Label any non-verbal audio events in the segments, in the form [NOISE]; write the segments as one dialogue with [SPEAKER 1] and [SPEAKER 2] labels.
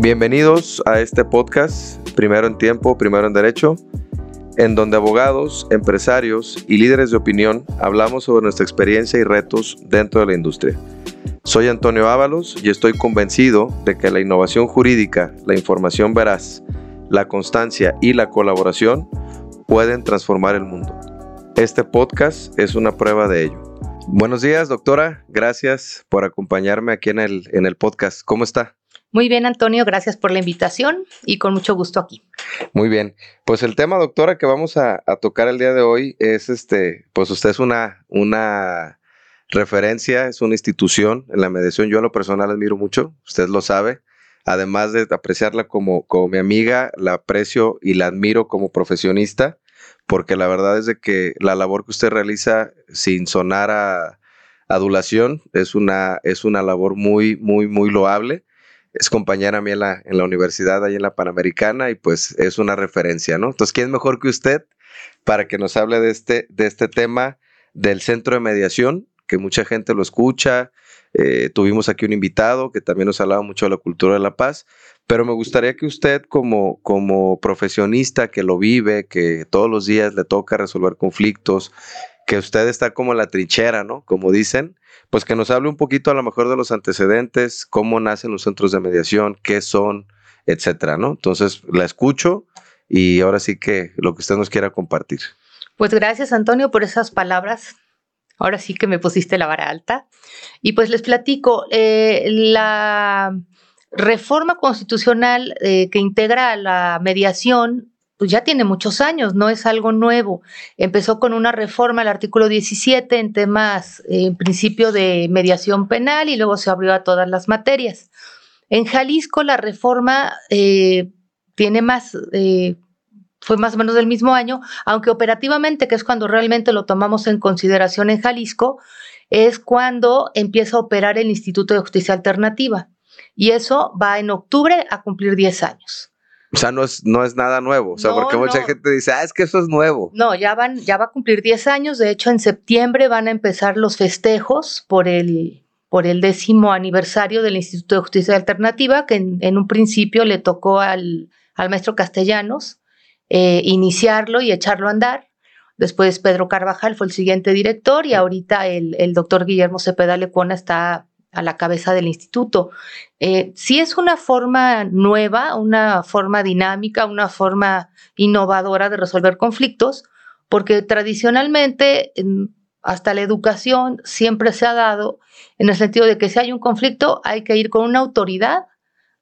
[SPEAKER 1] Bienvenidos a este podcast, Primero en Tiempo, Primero en Derecho, en donde abogados, empresarios y líderes de opinión hablamos sobre nuestra experiencia y retos dentro de la industria. Soy Antonio Ábalos y estoy convencido de que la innovación jurídica, la información veraz, la constancia y la colaboración pueden transformar el mundo. Este podcast es una prueba de ello. Buenos días, doctora. Gracias por acompañarme aquí en el, en el podcast. ¿Cómo está?
[SPEAKER 2] Muy bien, Antonio, gracias por la invitación y con mucho gusto aquí.
[SPEAKER 1] Muy bien, pues el tema, doctora, que vamos a, tocar el día de hoy es este, pues usted es una, una referencia, es una institución en la mediación. Yo en lo personal admiro mucho, usted lo sabe. Además de apreciarla como, como mi amiga, la aprecio y la admiro como profesionista, porque la verdad es de que la labor que usted realiza sin sonar a adulación es una, es una labor muy, muy, muy loable es compañera mía en la, universidad, ahí en la Panamericana, y pues es una referencia, ¿no? Entonces, ¿quién mejor que usted para que nos hable de este, de este tema del centro de mediación, que mucha gente lo escucha? Eh, tuvimos aquí un invitado que también nos hablaba mucho de la cultura de la paz, pero me gustaría que usted como, como profesionista que lo vive, que todos los días le toca resolver conflictos, que usted está como la trinchera, ¿no? Como dicen, pues que nos hable un poquito a lo mejor de los antecedentes, cómo nacen los centros de mediación, qué son, etcétera, ¿no? Entonces, la escucho y ahora sí que lo que usted nos quiera compartir.
[SPEAKER 2] Pues gracias, Antonio, por esas palabras. Ahora sí que me pusiste la vara alta. Y pues les platico, eh, la reforma constitucional eh, que integra la mediación pues ya tiene muchos años, no es algo nuevo. Empezó con una reforma al artículo 17 en temas, en principio de mediación penal y luego se abrió a todas las materias. En Jalisco la reforma eh, tiene más, eh, fue más o menos del mismo año, aunque operativamente, que es cuando realmente lo tomamos en consideración en Jalisco, es cuando empieza a operar el Instituto de Justicia Alternativa. Y eso va en octubre a cumplir 10 años.
[SPEAKER 1] O sea, no es, no es nada nuevo. O sea, porque mucha gente dice, ah, es que eso es nuevo.
[SPEAKER 2] No, ya van, ya va a cumplir 10 años. De hecho, en septiembre van a empezar los festejos por el, por el décimo aniversario del Instituto de Justicia Alternativa, que en, un principio le tocó al, al maestro Castellanos eh, iniciarlo y echarlo a andar. Después Pedro Carvajal fue el siguiente director y ahorita el, el doctor Guillermo Cepeda Lecuona está a la cabeza del instituto. Eh, si es una forma nueva, una forma dinámica, una forma innovadora de resolver conflictos, porque tradicionalmente hasta la educación siempre se ha dado en el sentido de que si hay un conflicto hay que ir con una autoridad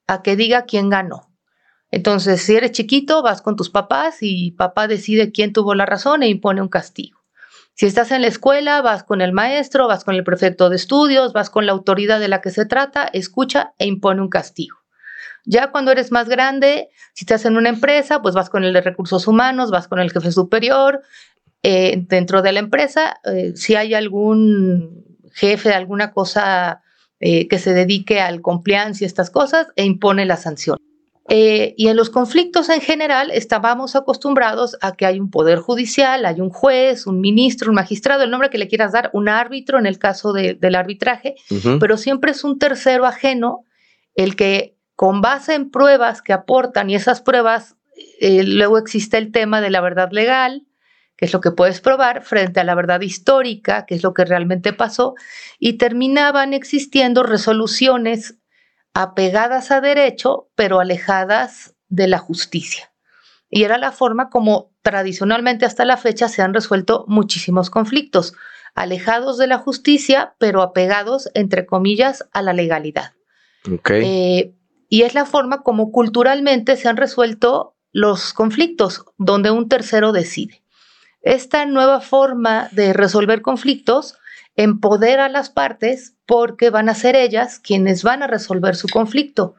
[SPEAKER 2] a que diga quién ganó. Entonces, si eres chiquito, vas con tus papás y papá decide quién tuvo la razón e impone un castigo. Si estás en la escuela, vas con el maestro, vas con el prefecto de estudios, vas con la autoridad de la que se trata, escucha e impone un castigo. Ya cuando eres más grande, si estás en una empresa, pues vas con el de recursos humanos, vas con el jefe superior. Eh, dentro de la empresa, eh, si hay algún jefe, alguna cosa eh, que se dedique al compliance y estas cosas, e impone la sanción. Eh, y en los conflictos en general estábamos acostumbrados a que hay un poder judicial, hay un juez, un ministro, un magistrado, el nombre que le quieras dar, un árbitro en el caso del arbitraje, pero siempre es un tercero ajeno el que con base en pruebas que aportan y esas pruebas, eh, luego existe el tema de la verdad legal, que es lo que puedes probar, frente a la verdad histórica, que es lo que realmente pasó, y terminaban existiendo resoluciones apegadas a derecho, pero alejadas de la justicia. Y era la forma como tradicionalmente hasta la fecha se han resuelto muchísimos conflictos, alejados de la justicia, pero apegados, entre comillas, a la legalidad. Eh, y es la forma como culturalmente se han resuelto los conflictos, donde un tercero decide. Esta nueva forma de resolver conflictos empodera a las partes porque van a ser ellas quienes van a resolver su conflicto.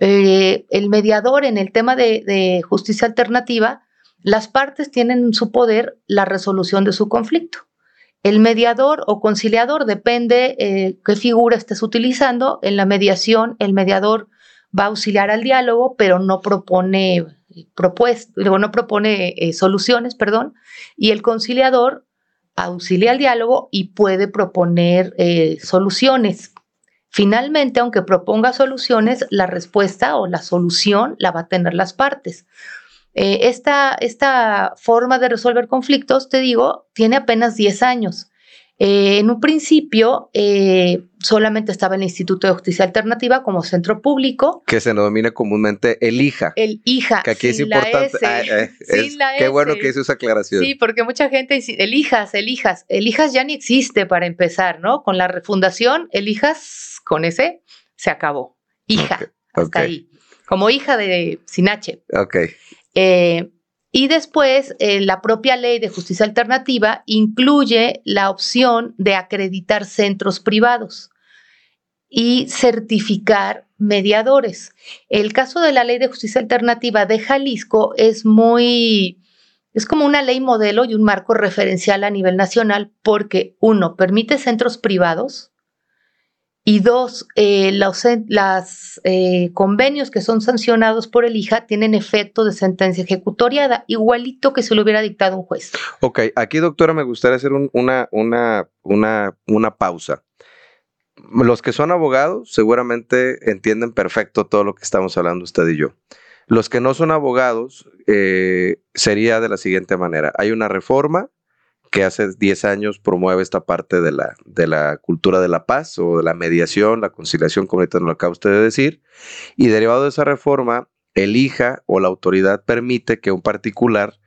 [SPEAKER 2] Eh, el mediador en el tema de, justicia alternativa, las partes tienen en su poder la resolución de su conflicto. El mediador o conciliador depende eh, qué figura estés utilizando. En la mediación, el mediador va a auxiliar al diálogo, pero no propone, no propone eh, soluciones, perdón, y el conciliador auxilia al diálogo y puede proponer eh, soluciones. Finalmente, aunque proponga soluciones, la respuesta o la solución la va a tener las partes. Eh, esta, esta forma de resolver conflictos, te digo, tiene apenas 10 años. Eh, en un principio eh, solamente estaba el Instituto de Justicia Alternativa como centro público.
[SPEAKER 1] Que se denomina comúnmente el IJA.
[SPEAKER 2] El IJA.
[SPEAKER 1] Que aquí es importante. Ah, [LAUGHS] qué bueno que hizo esa aclaración.
[SPEAKER 2] Sí, porque mucha gente dice, el IJAS, el IJAS. El IJAS ya ni existe para empezar, ¿no? Con la refundación, el IJAS con ese se acabó. Hija, hasta ahí. Como hija de Sinache.
[SPEAKER 1] Ok.
[SPEAKER 2] Eh, y después, eh, la propia ley de justicia alternativa incluye la opción de acreditar centros privados y certificar mediadores. El caso de la ley de justicia alternativa de Jalisco es muy, es como una ley modelo y un marco referencial a nivel nacional porque, uno, permite centros privados, y dos, eh, los eh, convenios que son sancionados por el IJA tienen efecto de sentencia ejecutoriada, igualito que se lo hubiera dictado un juez.
[SPEAKER 1] Ok, aquí doctora me gustaría hacer una, una, una, una pausa. Los que son abogados seguramente entienden perfecto todo lo que estamos hablando usted y yo. Los que no son abogados eh, sería de la siguiente manera. Hay una reforma que hace 10 años promueve esta parte de la, de la cultura de la paz o de la mediación, la conciliación, como ahorita nos lo acaba usted de decir, y derivado de esa reforma, elija o la autoridad permite que un particular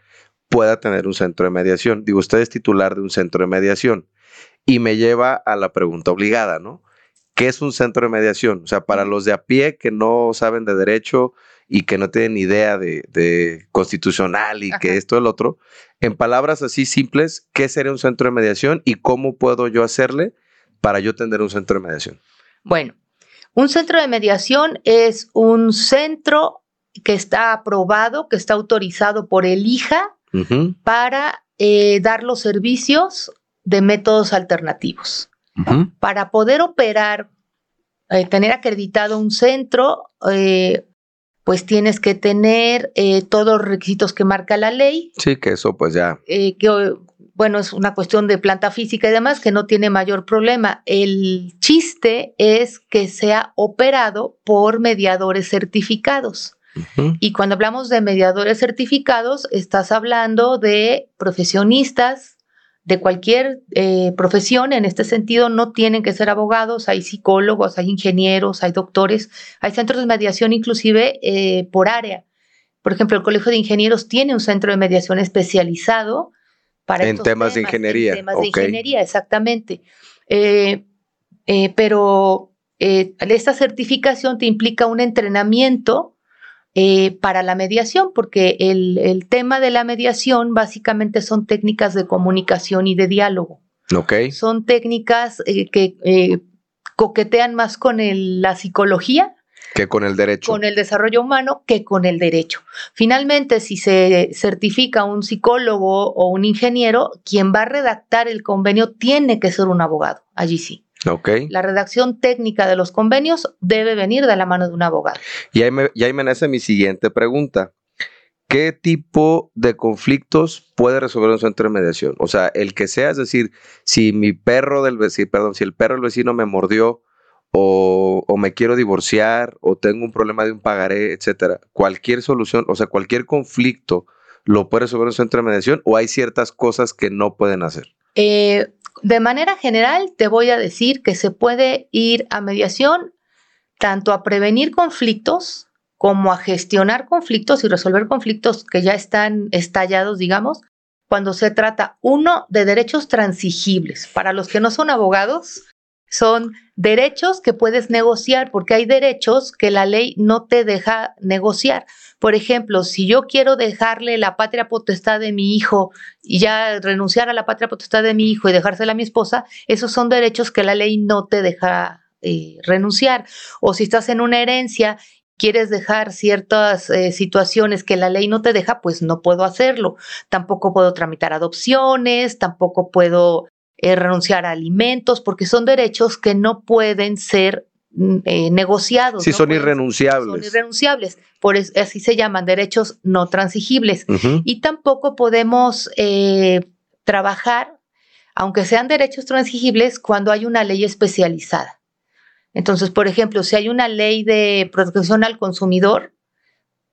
[SPEAKER 1] pueda tener un centro de mediación. Digo, usted es titular de un centro de mediación y me lleva a la pregunta obligada, ¿no? ¿Qué es un centro de mediación? O sea, para los de a pie que no saben de derecho y que no tienen idea de, constitucional y que esto el otro, en palabras así simples, ¿qué sería un centro de mediación y cómo puedo yo hacerle para yo tener un centro de mediación?
[SPEAKER 2] Bueno, un centro de mediación es un centro que está aprobado, que está autorizado por el IJA para eh, dar los servicios de métodos alternativos. Para poder operar, eh, tener acreditado un centro, eh, pues tienes que tener eh, todos los requisitos que marca la ley.
[SPEAKER 1] Sí, que eso pues ya.
[SPEAKER 2] Eh, que bueno, es una cuestión de planta física y demás que no tiene mayor problema. El chiste es que sea operado por mediadores certificados. Y cuando hablamos de mediadores certificados, estás hablando de profesionistas de cualquier eh, profesión, en este sentido, no tienen que ser abogados, hay psicólogos, hay ingenieros, hay doctores, hay centros de mediación inclusive eh, por área. Por ejemplo, el Colegio de Ingenieros tiene un centro de mediación especializado para
[SPEAKER 1] en temas, de ingeniería.
[SPEAKER 2] En temas de ingeniería, exactamente. Eh, pero esta certificación te implica un entrenamiento eh, para la mediación, porque el, tema de la mediación básicamente son técnicas de comunicación y de diálogo.
[SPEAKER 1] Okay.
[SPEAKER 2] Son técnicas eh, que eh, coquetean más con la psicología.
[SPEAKER 1] Que con el derecho.
[SPEAKER 2] Con el desarrollo humano que con el derecho. Finalmente, si se certifica un psicólogo o un ingeniero, quien va a redactar el convenio tiene que ser un abogado. Allí sí. La redacción técnica de los convenios debe venir de la mano de un abogado.
[SPEAKER 1] Y ahí me, y ahí me nace mi siguiente pregunta. ¿Qué tipo de conflictos puede resolver un centro de mediación? O sea, el que sea, es decir, si mi perro del vecino, perdón, si el perro del vecino me mordió o, o, me quiero divorciar o tengo un problema de un pagaré, etcétera, cualquier solución, o sea, cualquier conflicto lo puede resolver un centro de mediación o hay ciertas cosas que no pueden hacer.
[SPEAKER 2] Eh, de manera general, te voy a decir que se puede ir a mediación tanto a prevenir conflictos como a gestionar conflictos y resolver conflictos que ya están estallados, digamos, cuando se trata, uno, de derechos transigibles. Para los que no son abogados, son derechos que puedes negociar, porque hay derechos que la ley no te deja negociar. Por ejemplo, si yo quiero dejarle la patria potestad de mi hijo y ya renunciar a la patria potestad de mi hijo y dejársela a mi esposa, esos son derechos que la ley no te deja eh, renunciar. O si estás en una herencia quieres dejar ciertas eh, situaciones que la ley no te deja, pues no puedo hacerlo. Tampoco puedo tramitar adopciones, tampoco puedo eh, renunciar a alimentos, porque son derechos que no pueden ser Mm, eh, negociados.
[SPEAKER 1] Sí, son irrenunciables.
[SPEAKER 2] Son irrenunciables, por así se llaman derechos no transigibles. Y tampoco podemos eh, trabajar, aunque sean derechos transigibles, cuando hay una ley especializada. Entonces, por ejemplo, si hay una ley de protección al consumidor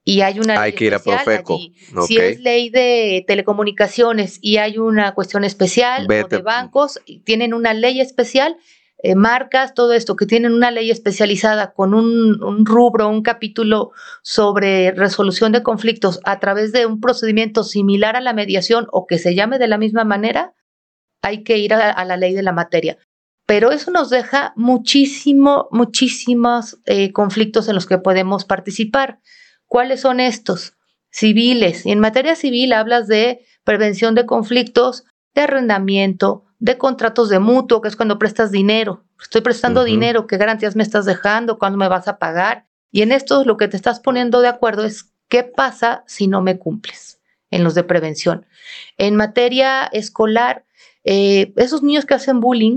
[SPEAKER 2] y hay una
[SPEAKER 1] hay que ir a Profeco.
[SPEAKER 2] Si es ley de telecomunicaciones y hay una cuestión especial o de bancos, tienen una ley especial, eh, marcas, todo esto, que tienen una ley especializada con un, un, rubro, un capítulo sobre resolución de conflictos a través de un procedimiento similar a la mediación o que se llame de la misma manera, hay que ir a, la ley de la materia. Pero eso nos deja muchísimo, muchísimos eh, conflictos en los que podemos participar. ¿Cuáles son estos? Civiles. Y en materia civil hablas de prevención de conflictos, de arrendamiento, de contratos de mutuo, que es cuando prestas dinero. Estoy prestando dinero, ¿qué garantías me estás dejando? ¿Cuándo me vas a pagar? Y en esto lo que te estás poniendo de acuerdo es qué pasa si no me cumples en los de prevención. En materia escolar, eh, esos niños que hacen bullying,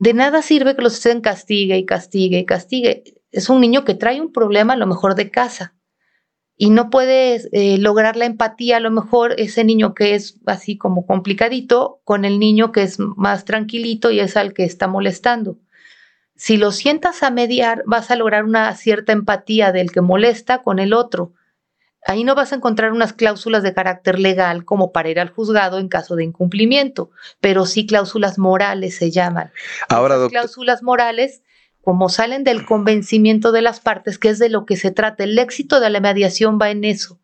[SPEAKER 2] de nada sirve que los estén castigue y castigue y castigue. Es un niño que trae un problema a lo mejor de casa y no puedes eh, lograr la empatía, a lo mejor ese niño que es así como complicadito con el niño que es más tranquilito y es al que está molestando. Si lo sientas a mediar, vas a lograr una cierta empatía del que molesta con el otro. Ahí no vas a encontrar unas cláusulas de carácter legal como para ir al juzgado en caso de incumplimiento, pero sí cláusulas morales se llaman.
[SPEAKER 1] Ahora,
[SPEAKER 2] cláusulas morales como salen del convencimiento de las partes, que es de lo que se trata. El éxito de la mediación va en eso,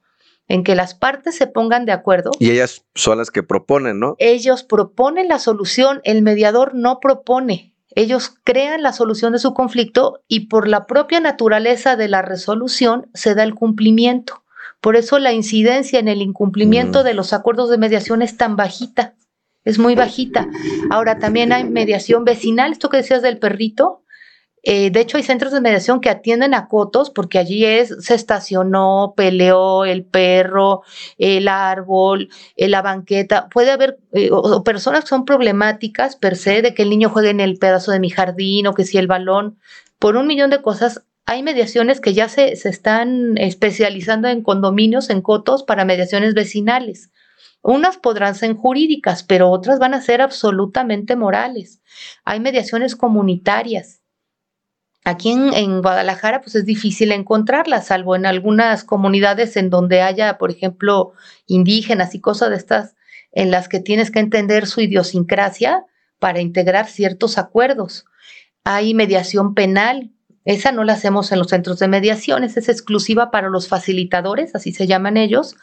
[SPEAKER 2] en que las partes se pongan de acuerdo.
[SPEAKER 1] Y ellas son las que proponen, ¿no?
[SPEAKER 2] Ellos proponen la solución, el mediador no propone. Ellos crean la solución de su conflicto y por la propia naturaleza de la resolución se da el cumplimiento. Por eso la incidencia en el incumplimiento mm. de los acuerdos de mediación es tan bajita, es muy bajita. Ahora también hay mediación vecinal, esto que decías del perrito, eh, de hecho, hay centros de mediación que atienden a cotos porque allí es, se estacionó, peleó el perro, el árbol, eh, la banqueta. Puede haber eh, personas que son problemáticas per se, de que el niño juegue en el pedazo de mi jardín o que si el balón, por un millón de cosas. Hay mediaciones que ya se, se están especializando en condominios, en cotos para mediaciones vecinales. Unas podrán ser jurídicas, pero otras van a ser absolutamente morales. Hay mediaciones comunitarias Aquí en, Guadalajara, pues es difícil encontrarla, salvo en algunas comunidades en donde haya, por ejemplo, indígenas y cosas de estas, en las que tienes que entender su idiosincrasia para integrar ciertos acuerdos. Hay mediación penal, esa no la hacemos en los centros de mediación, esa es exclusiva para los facilitadores, así se llaman ellos,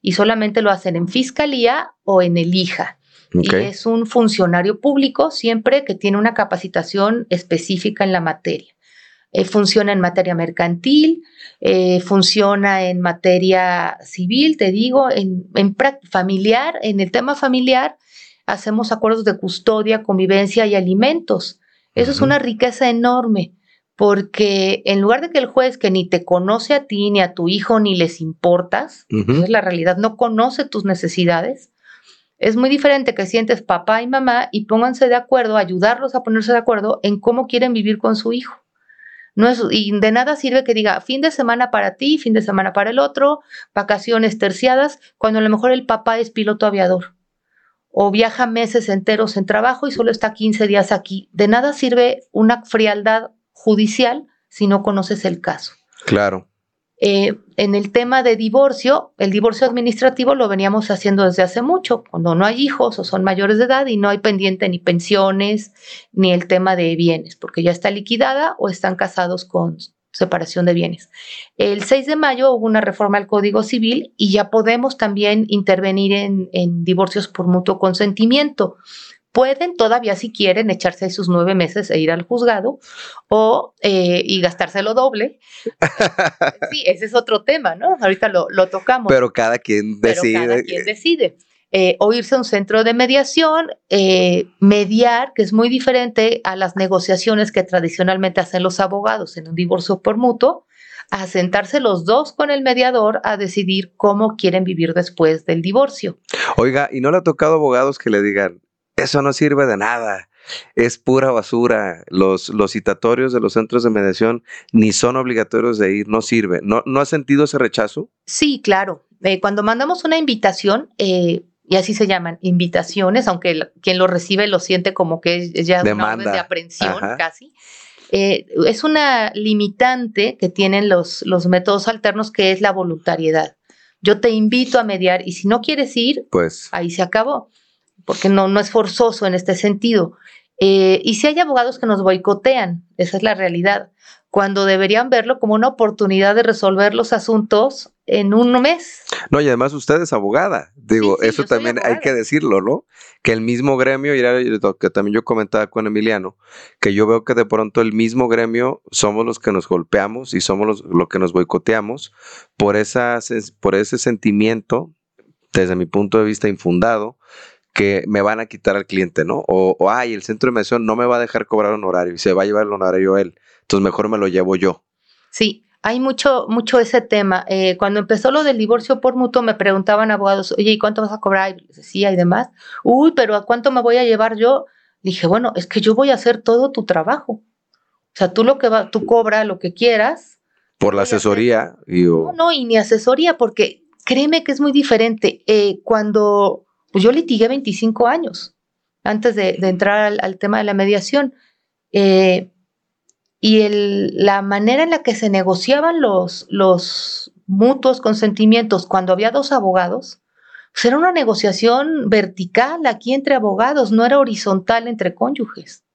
[SPEAKER 2] y solamente lo hacen en fiscalía o en el IJA. Y es un funcionario público siempre que tiene una capacitación específica en la materia. Eh, funciona en materia mercantil, eh, funciona en materia civil, te digo, en, en familiar, en el tema familiar hacemos acuerdos de custodia, convivencia y alimentos. Eso es una riqueza enorme, porque en lugar de que el juez que ni te conoce a ti, ni a tu hijo, ni les importas, es la realidad, no conoce tus necesidades, es muy diferente que sientes papá y mamá y pónganse de acuerdo, ayudarlos a ponerse de acuerdo en cómo quieren vivir con su hijo. No es, y de nada sirve que diga fin de semana para ti, fin de semana para el otro, vacaciones terciadas, cuando a lo mejor el papá es piloto aviador o viaja meses enteros en trabajo y solo está 15 días aquí. De nada sirve una frialdad judicial si no conoces el caso.
[SPEAKER 1] Claro.
[SPEAKER 2] Eh, en el tema de divorcio, el divorcio administrativo lo veníamos haciendo desde hace mucho, cuando no hay hijos o son mayores de edad y no hay pendiente ni pensiones ni el tema de bienes, porque ya está liquidada o están casados con separación de bienes. El 6 de mayo hubo una reforma al Código Civil y ya podemos también intervenir en, en divorcios por mutuo consentimiento pueden todavía si quieren echarse sus nueve meses e ir al juzgado o eh, y gastárselo doble. [LAUGHS] sí, ese es otro tema, ¿no? Ahorita lo, tocamos.
[SPEAKER 1] Pero cada quien decide.
[SPEAKER 2] Pero cada quien decide. Eh, o irse a un centro de mediación, eh, mediar, que es muy diferente a las negociaciones que tradicionalmente hacen los abogados en un divorcio por mutuo, a sentarse los dos con el mediador a decidir cómo quieren vivir después del divorcio.
[SPEAKER 1] Oiga, ¿y no le ha tocado abogados que le digan, eso no sirve de nada. Es pura basura. Los, los citatorios de los centros de mediación ni son obligatorios de ir, no sirve. ¿No, no has sentido ese rechazo?
[SPEAKER 2] Sí, claro. Eh, cuando mandamos una invitación, eh, y así se llaman, invitaciones, aunque quien lo recibe lo siente como que es ya una orden de aprehensión casi. Eh, es una limitante que tienen los, los métodos alternos que es la voluntariedad. Yo te invito a mediar y si no quieres ir,
[SPEAKER 1] pues
[SPEAKER 2] ahí se acabó, porque no, no es forzoso en este sentido. Eh, y si hay abogados que nos boicotean, esa es la realidad, cuando deberían verlo como una oportunidad de resolver los asuntos en un mes.
[SPEAKER 1] No, y además usted es abogada, digo, eso también hay que decirlo, ¿no? Que el mismo gremio, y que también yo comentaba con Emiliano, que yo veo que de pronto el mismo gremio somos los que nos golpeamos y somos los lo que nos boicoteamos por, esa, por ese sentimiento, desde mi punto de vista infundado, que me van a quitar al cliente, ¿no? O, o, ay, el centro de mediación no me va a dejar cobrar honorario y se va a llevar el honorario él. Entonces mejor me lo llevo yo.
[SPEAKER 2] Sí, hay mucho, mucho ese tema. Eh, cuando empezó lo del divorcio por mutuo, me preguntaban abogados, oye, ¿y cuánto vas a cobrar? Y decía, y demás. Uy, pero ¿a cuánto me voy a llevar yo? Dije, bueno, es que yo voy a hacer todo tu trabajo. O sea, tú lo que va, tú cobra lo que quieras.
[SPEAKER 1] Por la asesoría.
[SPEAKER 2] Y, No, no, y ni asesoría, porque créeme que es muy diferente. Eh, cuando pues yo litigué 25 años antes de, entrar al, tema de la mediación. Eh, y la manera en la que se negociaban los, los mutuos consentimientos cuando había dos abogados, pues era una negociación vertical aquí entre abogados, no era horizontal entre cónyuges.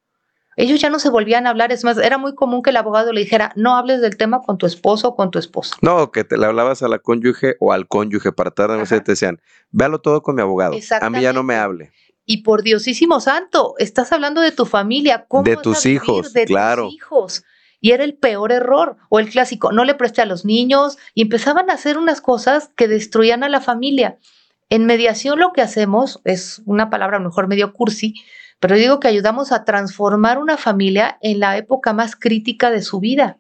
[SPEAKER 2] Ellos ya no se volvían a hablar, es más, era muy común que el abogado le dijera, no hables del tema con tu esposo o con tu esposa.
[SPEAKER 1] No, que te le hablabas a la cónyuge o al cónyuge para tratar de te decían, véalo todo con mi abogado, a mí ya no me hable.
[SPEAKER 2] Y por Diosísimo Santo, estás hablando de tu familia,
[SPEAKER 1] ¿cómo de tus hijos, de claro. tus
[SPEAKER 2] hijos. Y era el peor error, o el clásico, no le preste a los niños, y empezaban a hacer unas cosas que destruían a la familia. En mediación lo que hacemos es una palabra a lo mejor medio cursi, pero digo que ayudamos a transformar una familia en la época más crítica de su vida.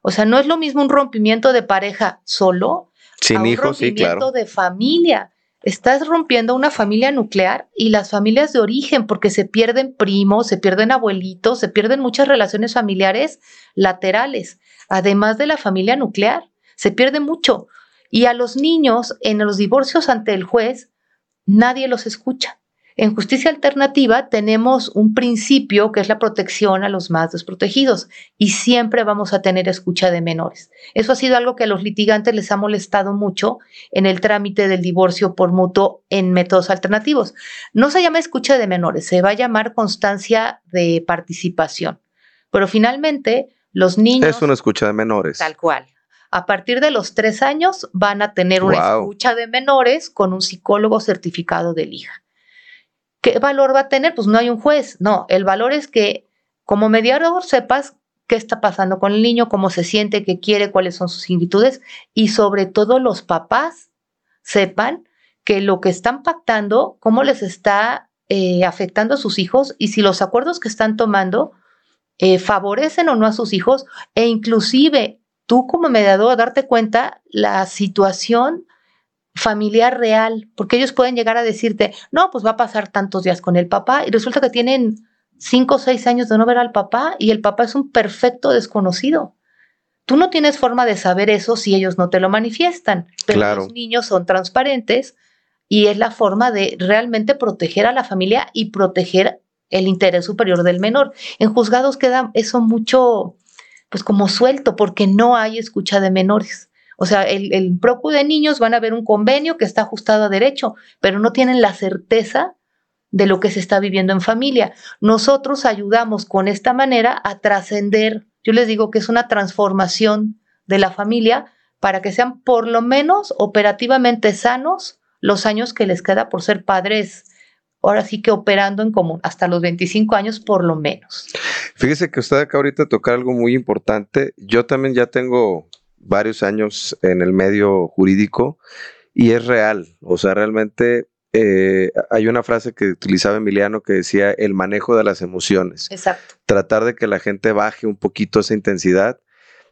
[SPEAKER 2] O sea, no es lo mismo un rompimiento de pareja solo,
[SPEAKER 1] sin un
[SPEAKER 2] rompimiento de familia. Estás rompiendo una familia nuclear y las familias de origen, porque se pierden primos, se pierden abuelitos, se pierden muchas relaciones familiares laterales, además de la familia nuclear. Se pierde mucho. Y a los niños en los divorcios ante el juez, nadie los escucha. En justicia alternativa tenemos un principio que es la protección a los más desprotegidos y siempre vamos a tener escucha de menores. Eso ha sido algo que a los litigantes les ha molestado mucho en el trámite del divorcio por mutuo en métodos alternativos. No se llama escucha de menores, se va a llamar constancia de participación. Pero finalmente los niños...
[SPEAKER 1] Es una escucha de menores.
[SPEAKER 2] Tal cual. A partir de los tres años van a tener una escucha de menores con un psicólogo certificado de hija. ¿Qué valor va a tener? Pues no hay un juez, no, el valor es que como mediador sepas qué está pasando con el niño, cómo se siente, qué quiere, cuáles son sus inquietudes y sobre todo los papás sepan que lo que están pactando, cómo les está eh, afectando a sus hijos y si los acuerdos que están tomando eh, favorecen o no a sus hijos e inclusive tú como mediador darte cuenta la situación familiar real, porque ellos pueden llegar a decirte, no, pues va a pasar tantos días con el papá y resulta que tienen cinco o seis años de no ver al papá y el papá es un perfecto desconocido. Tú no tienes forma de saber eso si ellos no te lo manifiestan, pero los niños son transparentes y es la forma de realmente proteger a la familia y proteger el interés superior del menor. En juzgados queda eso mucho, pues como suelto, porque no hay escucha de menores. O sea, el, el PROCU de niños van a ver un convenio que está ajustado a derecho, pero no tienen la certeza de lo que se está viviendo en familia. Nosotros ayudamos con esta manera a trascender, yo les digo que es una transformación de la familia para que sean por lo menos operativamente sanos los años que les queda por ser padres, ahora sí que operando en común, hasta los 25 años por lo menos.
[SPEAKER 1] Fíjese que usted acá ahorita tocar algo muy importante. Yo también ya tengo varios años en el medio jurídico y es real. O sea, realmente eh, hay una frase que utilizaba Emiliano que decía el manejo de las emociones.
[SPEAKER 2] Exacto.
[SPEAKER 1] Tratar de que la gente baje un poquito esa intensidad,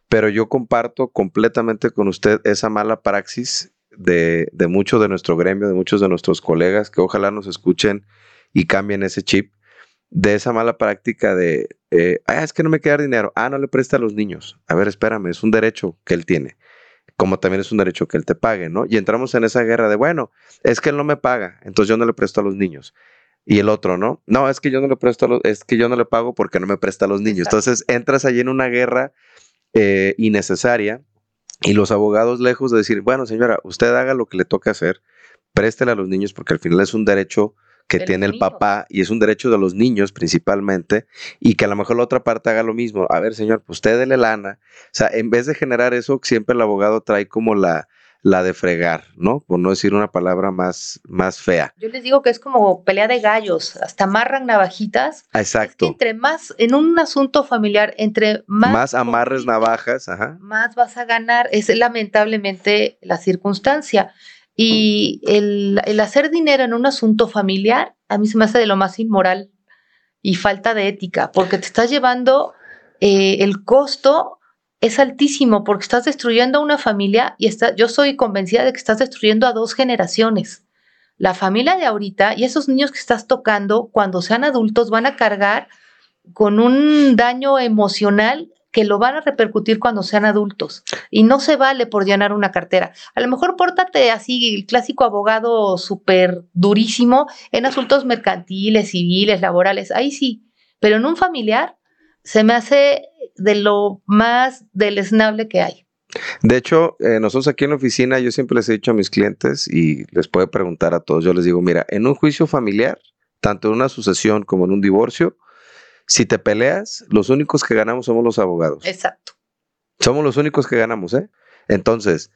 [SPEAKER 1] pero yo comparto completamente con usted esa mala praxis de, de muchos de nuestro gremio, de muchos de nuestros colegas, que ojalá nos escuchen y cambien ese chip de esa mala práctica de, eh, ah, es que no me queda dinero, ah, no le presta a los niños. A ver, espérame, es un derecho que él tiene, como también es un derecho que él te pague, ¿no? Y entramos en esa guerra de, bueno, es que él no me paga, entonces yo no le presto a los niños. y el otro, ¿no? No, es que yo no le presto, es que yo no le pago porque no me presta a los niños. Entonces entras allí en una guerra eh, innecesaria y los abogados lejos de decir, bueno, señora, usted haga lo que le toque hacer, préstele a los niños porque al final es un derecho que tiene el papá y es un derecho de los niños principalmente y que a lo mejor la otra parte haga lo mismo. A ver, señor, pues usted dele lana. O sea, en vez de generar eso, siempre el abogado trae como la, la de fregar, ¿no? Por no decir una palabra más, más fea.
[SPEAKER 2] Yo les digo que es como pelea de gallos, hasta amarran navajitas.
[SPEAKER 1] Exacto.
[SPEAKER 2] entre más, en un asunto familiar, entre más...
[SPEAKER 1] Más amarres navajas, ajá.
[SPEAKER 2] Más vas a ganar. Es lamentablemente la circunstancia. Y el, hacer dinero en un asunto familiar, a mí se me hace de lo más inmoral y falta de ética, porque te estás llevando eh, el costo es altísimo porque estás destruyendo a una familia y está, yo soy convencida de que estás destruyendo a dos generaciones. La familia de ahorita y esos niños que estás tocando cuando sean adultos van a cargar con un daño emocional que lo van a repercutir cuando sean adultos. Y no se vale por llenar una cartera. A lo mejor pórtate así, el clásico abogado súper durísimo en asuntos mercantiles, civiles, laborales, ahí sí. Pero en un familiar se me hace de lo más deleznable que hay.
[SPEAKER 1] De hecho, eh, nosotros aquí en la oficina, yo siempre les he dicho a mis clientes y les puedo preguntar a todos, yo les digo, mira, en un juicio familiar, tanto en una sucesión como en un divorcio, si te peleas, los únicos que ganamos somos los abogados.
[SPEAKER 2] Exacto.
[SPEAKER 1] Somos los únicos que ganamos, ¿eh? Entonces,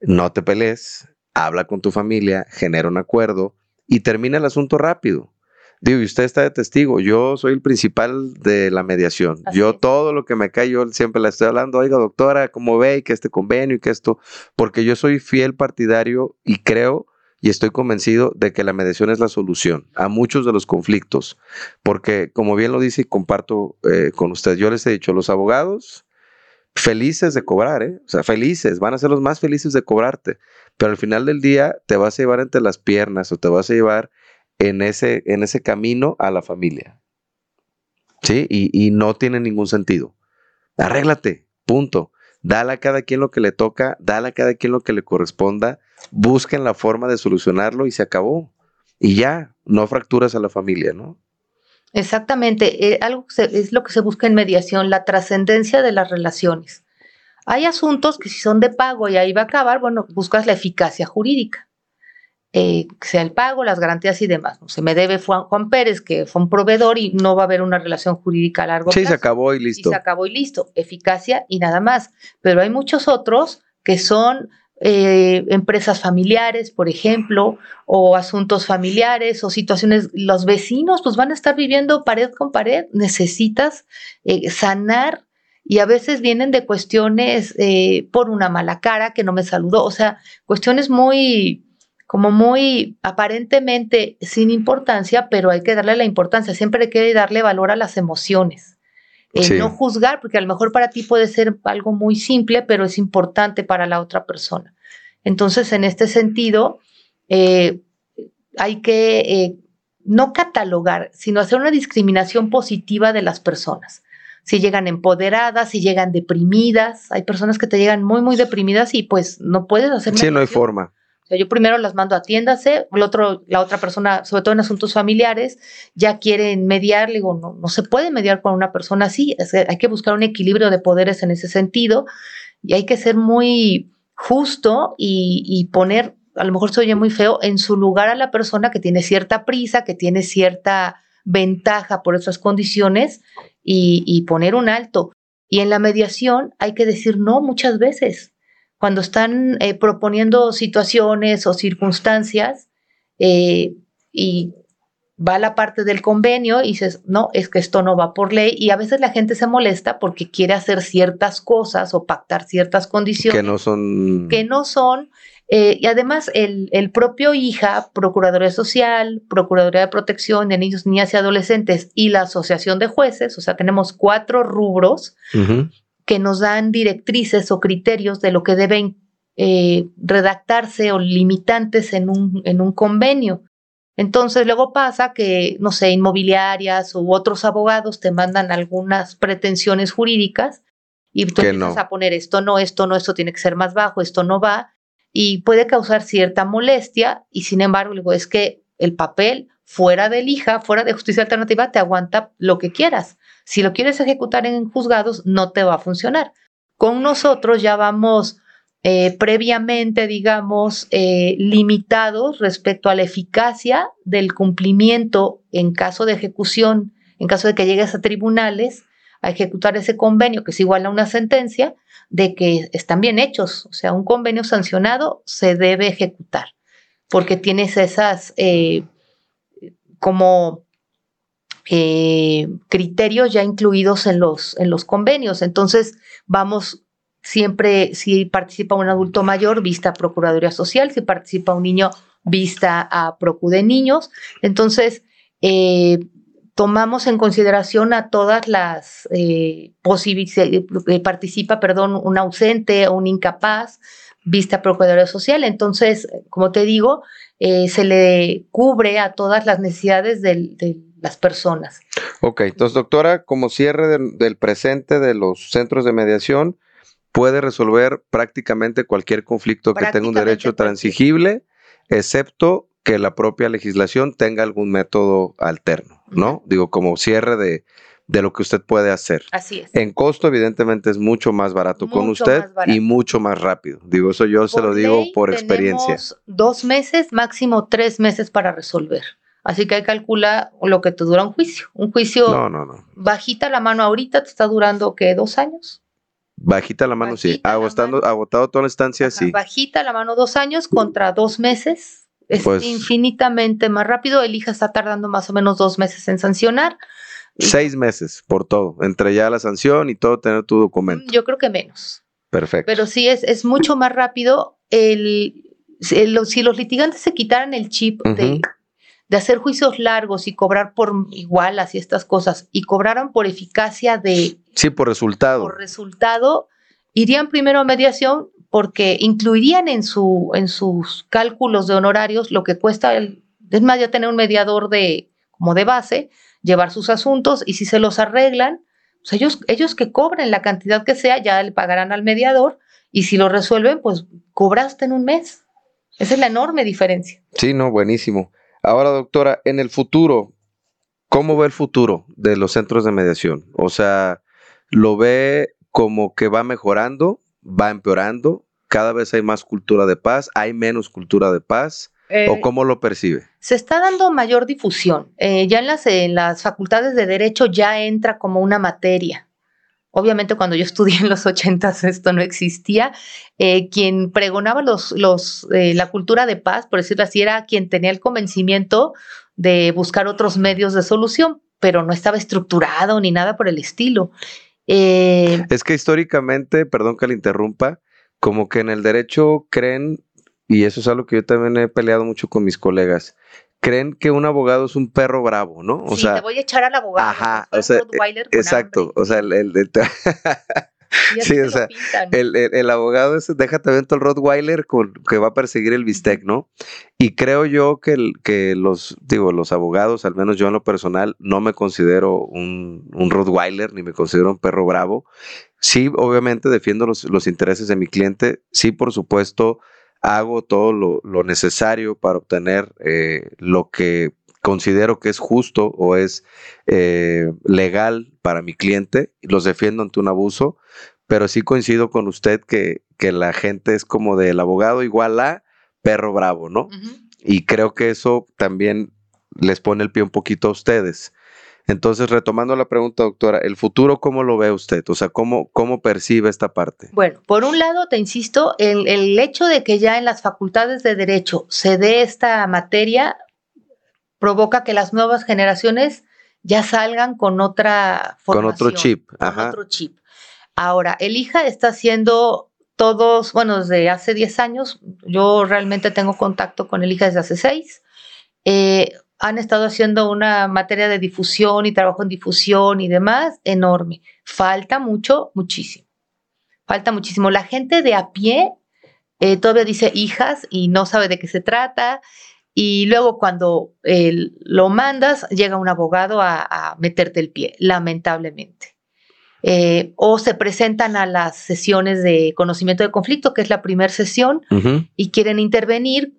[SPEAKER 1] no te pelees, habla con tu familia, genera un acuerdo y termina el asunto rápido. Digo, y usted está de testigo, yo soy el principal de la mediación. yo todo lo que me cae, yo siempre le estoy hablando, oiga doctora, ¿cómo ve? Y que este convenio y que esto, porque yo soy fiel partidario y creo y estoy convencido de que la mediación es la solución a muchos de los conflictos, porque como bien lo dice y comparto eh, con usted, yo les he dicho, los abogados felices de cobrar, ¿eh? o sea, felices, van a ser los más felices de cobrarte, pero al final del día te vas a llevar entre las piernas o te vas a llevar en ese, en ese camino a la familia. ¿Sí? Y, no tiene ningún sentido. Arréglate, punto. Dale a cada quien lo que le toca, dale a cada quien lo que le corresponda, busquen la forma de solucionarlo y se acabó. Y ya, no fracturas a la familia, ¿no?
[SPEAKER 2] Exactamente, eh, algo es lo que se busca en mediación, la trascendencia de las relaciones. Hay asuntos que si son de pago y ahí va a acabar, bueno, buscas la eficacia jurídica eh, sea el pago, las garantías y demás. Se me debe Juan, Pérez, que fue un proveedor y no va a haber una relación jurídica a largo plazo.
[SPEAKER 1] Sí, se acabó y listo.
[SPEAKER 2] Y se acabó y listo. Eficacia y nada más. Pero hay muchos otros que son eh, empresas familiares, por ejemplo, o asuntos familiares o situaciones, los vecinos pues van a estar viviendo pared con pared, necesitas eh, sanar y a veces vienen de cuestiones eh, por una mala cara que no me saludó, o sea, cuestiones muy como muy aparentemente sin importancia, pero hay que darle la importancia, siempre hay que darle valor a las emociones. Eh, no juzgar, porque a lo mejor para ti puede ser algo muy simple, pero es importante para la otra persona. Entonces, en este sentido, eh, hay que eh, no catalogar, sino hacer una discriminación positiva de las personas. Si llegan empoderadas, si llegan deprimidas, hay personas que te llegan muy, muy deprimidas y pues no puedes hacer.
[SPEAKER 1] Sí, no hay forma.
[SPEAKER 2] O sea, yo primero las mando a atiéndase, el otro, la otra persona, sobre todo en asuntos familiares, ya quieren mediar, le digo, no, no se puede mediar con una persona así, hay que buscar un equilibrio de poderes en ese sentido y hay que ser muy justo y, poner, a lo mejor se oye muy feo, en su lugar a la persona que tiene cierta prisa, que tiene cierta ventaja por esas condiciones y, y poner un alto. Y en la mediación hay que decir no muchas veces cuando están eh, proponiendo situaciones o circunstancias eh, y va la parte del convenio y dices, no, es que esto no va por ley y a veces la gente se molesta porque quiere hacer ciertas cosas o pactar ciertas condiciones
[SPEAKER 1] que no son
[SPEAKER 2] que no son eh, y además el, propio hija, Procuraduría Social, Procuraduría de Protección de Niños, Niñas y Adolescentes y la Asociación de Jueces, o sea, tenemos cuatro rubros que nos dan directrices o criterios de lo que deben eh, redactarse o limitantes en un, en un convenio. Entonces luego pasa que, no sé, inmobiliarias u otros abogados te mandan algunas pretensiones jurídicas y tú empiezas a poner esto no, esto no, esto tiene que ser más bajo, esto no va, y puede causar cierta molestia, y sin embargo, digo, es que el papel fuera del hija, fuera de justicia alternativa, te aguanta lo que quieras. Si lo quieres ejecutar en juzgados, no te va a funcionar. Con nosotros ya vamos eh, previamente, digamos, eh, limitados respecto a la eficacia del cumplimiento en caso de ejecución, en caso de que llegues a tribunales a ejecutar ese convenio, que es igual a una sentencia, de que están bien hechos. O sea, un convenio sancionado se debe ejecutar, porque tienes esas eh, como criterios ya incluidos en los, en los convenios. Entonces, vamos siempre, si participa un adulto mayor, vista a Procuraduría Social, si participa un niño, vista a Procu de Niños. Entonces, eh, tomamos en consideración a todas las eh, posibilidades, eh, participa, perdón, un ausente o un incapaz, vista Procuraduría Social. Entonces, como te digo, se le cubre a todas las necesidades de las personas.
[SPEAKER 1] Ok, entonces, doctora, como cierre del presente de los centros de mediación, puede resolver prácticamente cualquier conflicto que tenga un derecho transigible, excepto que la propia legislación tenga algún método alterno, ¿no? Digo, como cierre de, de, lo que usted puede hacer.
[SPEAKER 2] Así es.
[SPEAKER 1] En costo, evidentemente, es mucho más barato con usted y mucho más rápido. Digo, eso yo se lo digo por experiencia.
[SPEAKER 2] Dos meses, máximo tres meses para resolver. Así que hay calcula lo que te dura un juicio. Un juicio
[SPEAKER 1] no, no, no.
[SPEAKER 2] bajita la mano ahorita te está durando, ¿qué? ¿Dos años?
[SPEAKER 1] Bajita la mano, sí. Agotando, agotado toda la estancia, sí.
[SPEAKER 2] Bajita la mano dos años contra dos meses. Es pues infinitamente más rápido. El hija está tardando más o menos dos meses en sancionar.
[SPEAKER 1] Seis meses por todo, entre ya la sanción y todo, tener tu documento.
[SPEAKER 2] Yo creo que menos.
[SPEAKER 1] Perfecto.
[SPEAKER 2] Pero sí es, es mucho más rápido. El, si los litigantes se quitaran el chip de de hacer juicios largos y cobrar por igualas y estas cosas, y cobraran por eficacia de...
[SPEAKER 1] Sí, por resultado.
[SPEAKER 2] Por resultado, irían primero a mediación porque incluirían en, su, en sus cálculos de honorarios lo que cuesta, el, es más, ya tener un mediador de, como de base, llevar sus asuntos y si se los arreglan, pues ellos, ellos que cobren la cantidad que sea, ya le pagarán al mediador y si lo resuelven, pues cobraste en un mes. Esa es la enorme diferencia.
[SPEAKER 1] Sí, no, buenísimo. Ahora, doctora, en el futuro, ¿cómo ve el futuro de los centros de mediación? O sea, ¿lo ve como que va mejorando, va empeorando? ¿Cada vez hay más cultura de paz? ¿Hay menos cultura de paz? ¿O eh, cómo lo percibe?
[SPEAKER 2] Se está dando mayor difusión. Eh, ya en las, en las facultades de derecho ya entra como una materia. Obviamente cuando yo estudié en los ochentas esto no existía. Eh, quien pregonaba los, los, eh, la cultura de paz, por decirlo así, era quien tenía el convencimiento de buscar otros medios de solución, pero no estaba estructurado ni nada por el estilo.
[SPEAKER 1] Eh, es que históricamente, perdón que le interrumpa, como que en el derecho creen, y eso es algo que yo también he peleado mucho con mis colegas, creen que un abogado es un perro bravo, ¿no?
[SPEAKER 2] O sí, sea, te voy a echar al abogado.
[SPEAKER 1] Ajá, o sea, exacto, o sea, el, el, [LAUGHS] sí, o sea, el, el, abogado es, déjate ver el Rottweiler con, que va a perseguir el bistec, ¿no? Y creo yo que, que los, digo, los abogados, al menos yo en lo personal, no me considero un, un Rottweiler, ni me considero un perro bravo. Sí, obviamente defiendo los, los intereses de mi cliente, sí, por supuesto, hago todo lo, necesario para obtener eh, lo que considero que es justo o es eh, legal para mi cliente, los defiendo ante un abuso, pero sí coincido con usted que, que la gente es como del abogado igual a perro bravo, ¿no? Y creo que eso también les pone el pie un poquito a ustedes. Entonces, retomando la pregunta, doctora, ¿el futuro cómo lo ve usted? O sea, ¿cómo, cómo percibe esta parte?
[SPEAKER 2] Bueno, por un lado, te insisto, el, el hecho de que ya en las facultades de derecho se dé esta materia provoca que las nuevas generaciones ya salgan con otra
[SPEAKER 1] formación, Con otro chip.
[SPEAKER 2] Con otro chip. Ahora, el hija está haciendo todos, bueno, desde hace 10 años, yo realmente tengo contacto con el hija desde hace 6. Eh, han estado haciendo una materia de difusión y trabajo en difusión y demás enorme. Falta mucho, muchísimo. Falta muchísimo. La gente de a pie eh, todavía dice hijas y no sabe de qué se trata. Y luego cuando lo mandas, llega un abogado a, meterte el pie, lamentablemente. Eh, o se presentan a las sesiones de conocimiento de conflicto, que es la primera sesión, y quieren intervenir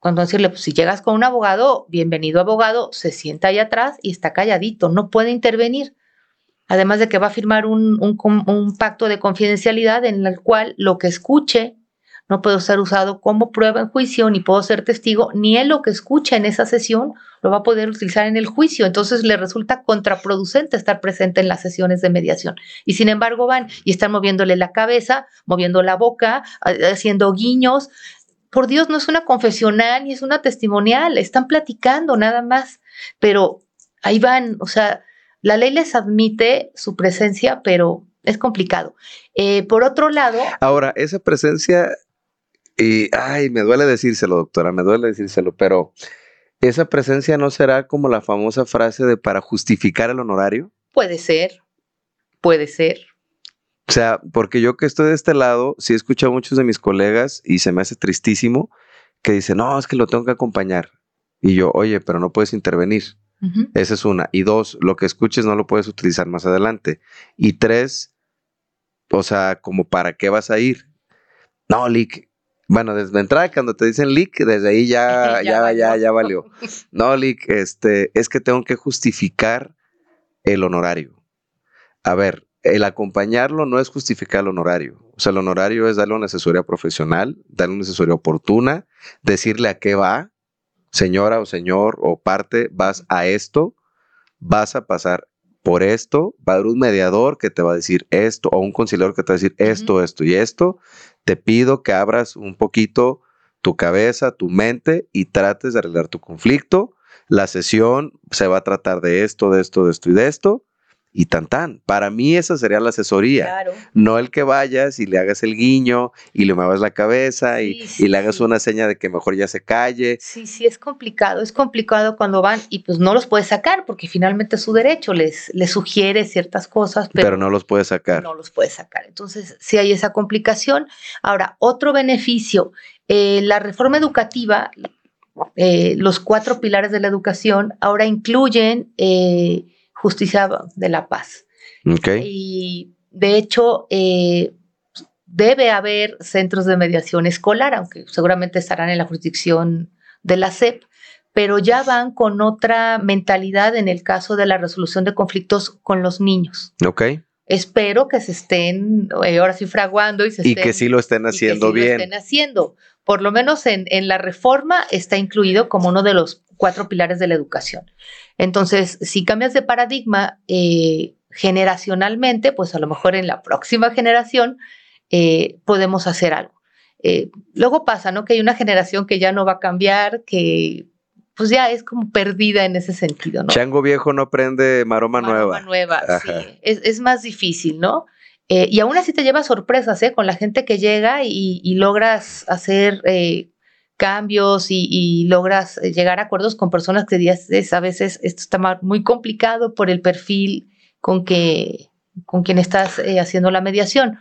[SPEAKER 2] cuando decirle, pues si llegas con un abogado, bienvenido abogado, se sienta ahí atrás y está calladito, no puede intervenir. Además de que va a firmar un, pacto de confidencialidad en el cual lo que escuche no puede ser usado como prueba en juicio, ni puedo ser testigo, ni él lo que escucha en esa sesión lo va a poder utilizar en el juicio. Entonces le resulta contraproducente estar presente en las sesiones de mediación. Y sin embargo van y están moviéndole la cabeza, moviendo la boca, haciendo guiños. Por Dios, no es una confesional ni es una testimonial, están platicando nada más. Pero ahí van, o sea, la ley les admite su presencia, pero es complicado. Eh, por otro lado.
[SPEAKER 1] Ahora, esa presencia y, ay, me duele decírselo, doctora, me duele decírselo, pero ¿esa presencia no será como la famosa frase de para justificar el honorario?
[SPEAKER 2] Puede ser, puede ser.
[SPEAKER 1] O sea, porque yo que estoy de este lado, sí he escuchado a muchos de mis colegas y se me hace tristísimo que dicen, no, es que lo tengo que acompañar. Y yo, oye, pero no puedes intervenir. Esa es una. Y dos, lo que escuches no lo puedes utilizar más adelante. Y tres, o sea, como para qué vas a ir. No, Lick, bueno, desde entrada, cuando te dicen leak, desde ahí ya, [LAUGHS] ya, ya, ya, valió. No, leak, este, es que tengo que justificar el honorario. A ver, el acompañarlo no es justificar el honorario. O sea, el honorario es darle una asesoría profesional, darle una asesoría oportuna, decirle a qué va, señora o señor o parte, vas a esto, vas a pasar por esto, va a haber un mediador que te va a decir esto, o un conciliador que te va a decir esto, esto y esto, te pido que abras un poquito tu cabeza, tu mente y trates de arreglar tu conflicto. La sesión se va a tratar de esto, de esto, de esto y de esto y tan tan. Para mí esa sería la asesoría. No el que vayas y le hagas el guiño y le muevas la cabeza y, le hagas una seña de que mejor ya se calle.
[SPEAKER 2] Sí, sí, es complicado. Es complicado cuando van y pues no los puedes sacar porque finalmente es su derecho. Les, les sugiere ciertas cosas, pero,
[SPEAKER 1] no los puedes sacar.
[SPEAKER 2] No los puedes sacar. Entonces, sí hay esa complicación. Ahora, otro beneficio. Eh, la reforma educativa, eh, los cuatro pilares de la educación ahora incluyen... Eh, justicia de la paz. Y de hecho, eh, debe haber centros de mediación escolar, aunque seguramente estarán en la jurisdicción de la SEP, pero ya van con otra mentalidad en el caso de la resolución de conflictos con los niños.
[SPEAKER 1] Ok.
[SPEAKER 2] Espero que se estén eh, ahora sí fraguando y se
[SPEAKER 1] y que sí lo estén haciendo bien. Lo
[SPEAKER 2] estén haciendo. Por lo menos en, en la reforma está incluido como uno de los cuatro pilares de la educación. Entonces, si cambias de paradigma eh, generacionalmente, pues a lo mejor en la próxima generación eh, podemos hacer algo. Eh, luego pasa, ¿no? Que hay una generación que ya no va a cambiar, que pues ya es como perdida en ese sentido, ¿no?
[SPEAKER 1] Chango viejo no aprende maroma, nueva.
[SPEAKER 2] nueva, sí. Es, más difícil, ¿no? y aún así te lleva sorpresas, ¿eh? Con la gente que llega y, y logras hacer cambios y, logras eh, llegar a acuerdos con personas que dices, a veces esto está muy complicado por el perfil con, que, con quien estás eh, haciendo la mediación.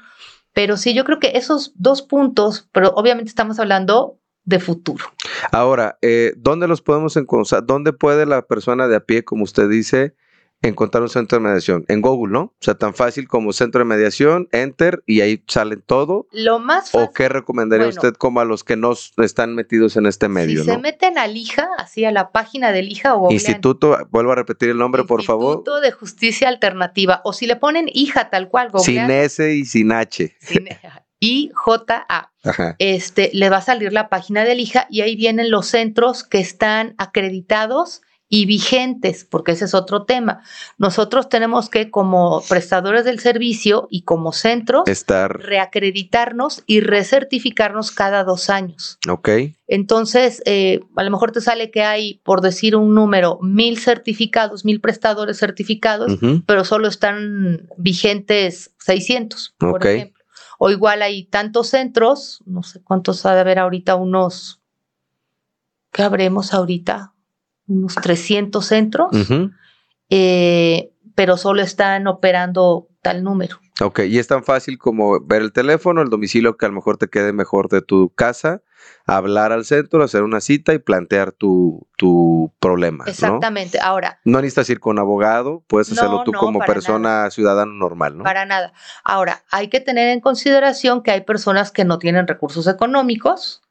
[SPEAKER 2] Pero sí, yo creo que esos dos puntos, pero obviamente estamos hablando de futuro.
[SPEAKER 1] Ahora, eh, ¿dónde los podemos encontrar? ¿Dónde puede la persona de a pie, como usted dice, encontrar un centro de mediación en Google, ¿no? O sea, tan fácil como centro de mediación, enter y ahí sale todo.
[SPEAKER 2] Lo más fácil.
[SPEAKER 1] ¿O qué recomendaría usted como a los que no están metidos en este medio?
[SPEAKER 2] Si se meten a Lija, así a la página de Lija o
[SPEAKER 1] Instituto, vuelvo a repetir el nombre, por favor.
[SPEAKER 2] Instituto de Justicia Alternativa. O si le ponen hija tal cual,
[SPEAKER 1] Sin S y sin H. Sin [LAUGHS]
[SPEAKER 2] IJA. Este, le va a salir la página de Lija y ahí vienen los centros que están acreditados y vigentes, porque ese es otro tema. Nosotros tenemos que, como prestadores del servicio y como centros,
[SPEAKER 1] Estar...
[SPEAKER 2] reacreditarnos y recertificarnos cada dos años.
[SPEAKER 1] Ok.
[SPEAKER 2] Entonces, eh, a lo mejor te sale que hay, por decir un número, mil certificados, mil prestadores certificados, pero solo están vigentes 600, por ejemplo. O igual hay tantos centros, no sé cuántos ha de haber ahorita, unos, ¿qué habremos ahorita? Unos 300 centros, eh, pero solo están operando tal número.
[SPEAKER 1] Ok, y es tan fácil como ver el teléfono, el domicilio que a lo mejor te quede mejor de tu casa, hablar al centro, hacer una cita y plantear tu, tu problema.
[SPEAKER 2] Exactamente. Ahora.
[SPEAKER 1] No necesitas ir con abogado, puedes hacerlo tú como persona ciudadana normal, ¿no?
[SPEAKER 2] Para nada. Ahora, hay que tener en consideración que hay personas que no tienen recursos económicos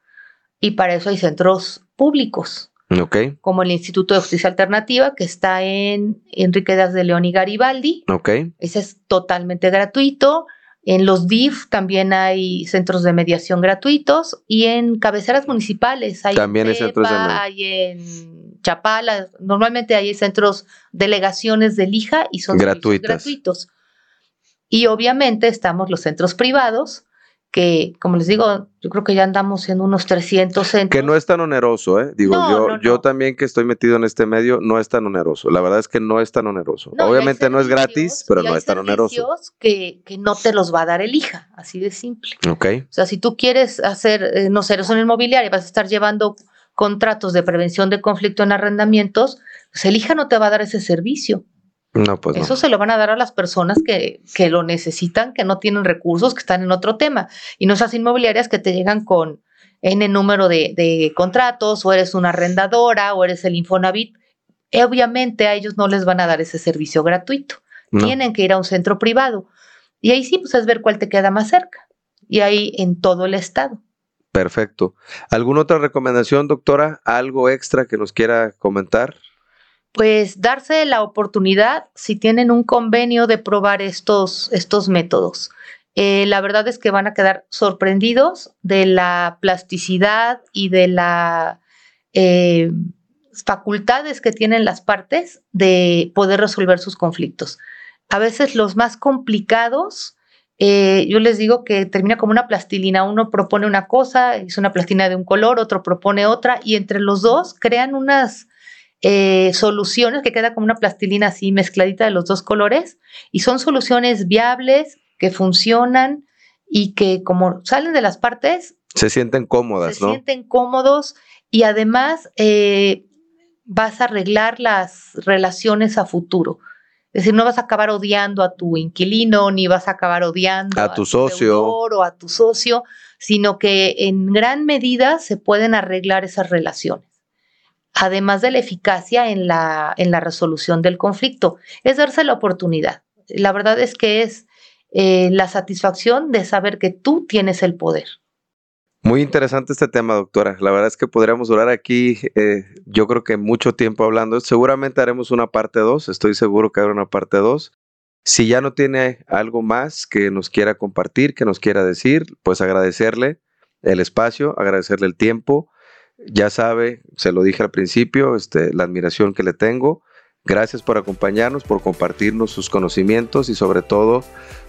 [SPEAKER 2] y para eso hay centros públicos.
[SPEAKER 1] Ok,
[SPEAKER 2] como el Instituto de Justicia Alternativa, que está en Enrique Das de León y Garibaldi.
[SPEAKER 1] ok,
[SPEAKER 2] Ese es totalmente gratuito. En los DIF también hay centros de mediación gratuitos y en cabeceras municipales hay
[SPEAKER 1] También
[SPEAKER 2] en
[SPEAKER 1] centros de
[SPEAKER 2] hay en Chapala, normalmente hay centros, delegaciones de Lija y son
[SPEAKER 1] Gratuitas.
[SPEAKER 2] gratuitos. Y obviamente estamos los centros privados, que como les digo, yo creo que ya andamos en unos 300 centros.
[SPEAKER 1] que no es tan oneroso, ¿eh? Digo,
[SPEAKER 2] No,
[SPEAKER 1] yo,
[SPEAKER 2] no,
[SPEAKER 1] yo también que estoy metido en este medio, no es tan oneroso. La verdad es que no es tan oneroso. Obviamente no es gratis, pero no es tan oneroso.
[SPEAKER 2] Que, que no te los va a dar el hija, así de simple.
[SPEAKER 1] Ok,
[SPEAKER 2] O sea, si tú quieres hacer, eh, no sé, eres una inmobiliaria, vas a estar llevando contratos de prevención de conflicto en arrendamientos, pues el hija no te va a dar ese servicio.
[SPEAKER 1] No, pues
[SPEAKER 2] Eso
[SPEAKER 1] no.
[SPEAKER 2] se lo van a dar a las personas que, que lo necesitan, que no tienen recursos, que están en otro tema. Y no esas inmobiliarias que te llegan con N número de, de contratos, o eres una arrendadora, o eres el Infonavit. Obviamente a ellos no les van a dar ese servicio gratuito
[SPEAKER 1] No.
[SPEAKER 2] tienen que ir a un centro privado. Y ahí sí, pues es ver cuál te queda más cerca. Y ahí en todo el estado.
[SPEAKER 1] Perfecto. ¿Alguna otra recomendación, doctora? ¿Algo extra que nos quiera comentar?
[SPEAKER 2] Pues darse la oportunidad, si tienen un convenio, de probar estos, estos métodos. Eh, la verdad es que van a quedar sorprendidos de la plasticidad y de las facultades que tienen las partes de poder resolver sus conflictos. A veces los más complicados, eh, yo les digo que termina como una plastilina. Uno propone una cosa, es una plastilina de un color, otro propone otra, y entre los dos crean unas eh, soluciones que queda como una plastilina así mezcladita de los dos colores, y son soluciones viables, que funcionan y que como salen de las partes,
[SPEAKER 1] Se sienten cómodas,
[SPEAKER 2] se
[SPEAKER 1] ¿no?
[SPEAKER 2] sienten cómodos y además eh, vas a arreglar las relaciones a futuro. Es decir, no vas a acabar odiando a tu inquilino, ni vas a acabar odiando
[SPEAKER 1] A tu socio.
[SPEAKER 2] o a tu socio, sino que en gran medida se pueden arreglar esas relaciones. Además de la eficacia en la, resolución del conflicto, es darse la oportunidad. La verdad es que es eh, la satisfacción de saber que tú tienes el poder.
[SPEAKER 1] Muy interesante este tema, doctora. La verdad es que podríamos durar aquí, eh, yo creo que mucho tiempo hablando. Seguramente haremos una parte 2, estoy seguro que habrá una parte 2. Si ya no tiene algo más que nos quiera compartir, que nos quiera decir, pues agradecerle el espacio, agradecerle el tiempo. Ya sabe, se lo dije al principio, este, la admiración que le tengo. Gracias por acompañarnos, por compartirnos sus conocimientos y sobre todo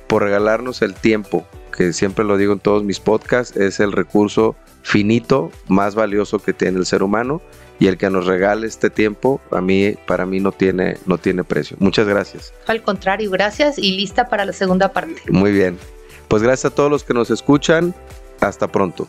[SPEAKER 1] por regalarnos el tiempo, que siempre lo digo en todos mis podcasts, es el recurso finito más valioso que tiene el ser humano y el que nos regale este tiempo a mí para mí no tiene no tiene precio. Muchas gracias.
[SPEAKER 2] Al contrario, gracias y lista para la segunda parte.
[SPEAKER 1] Muy bien. Pues gracias a todos los que nos escuchan. Hasta pronto.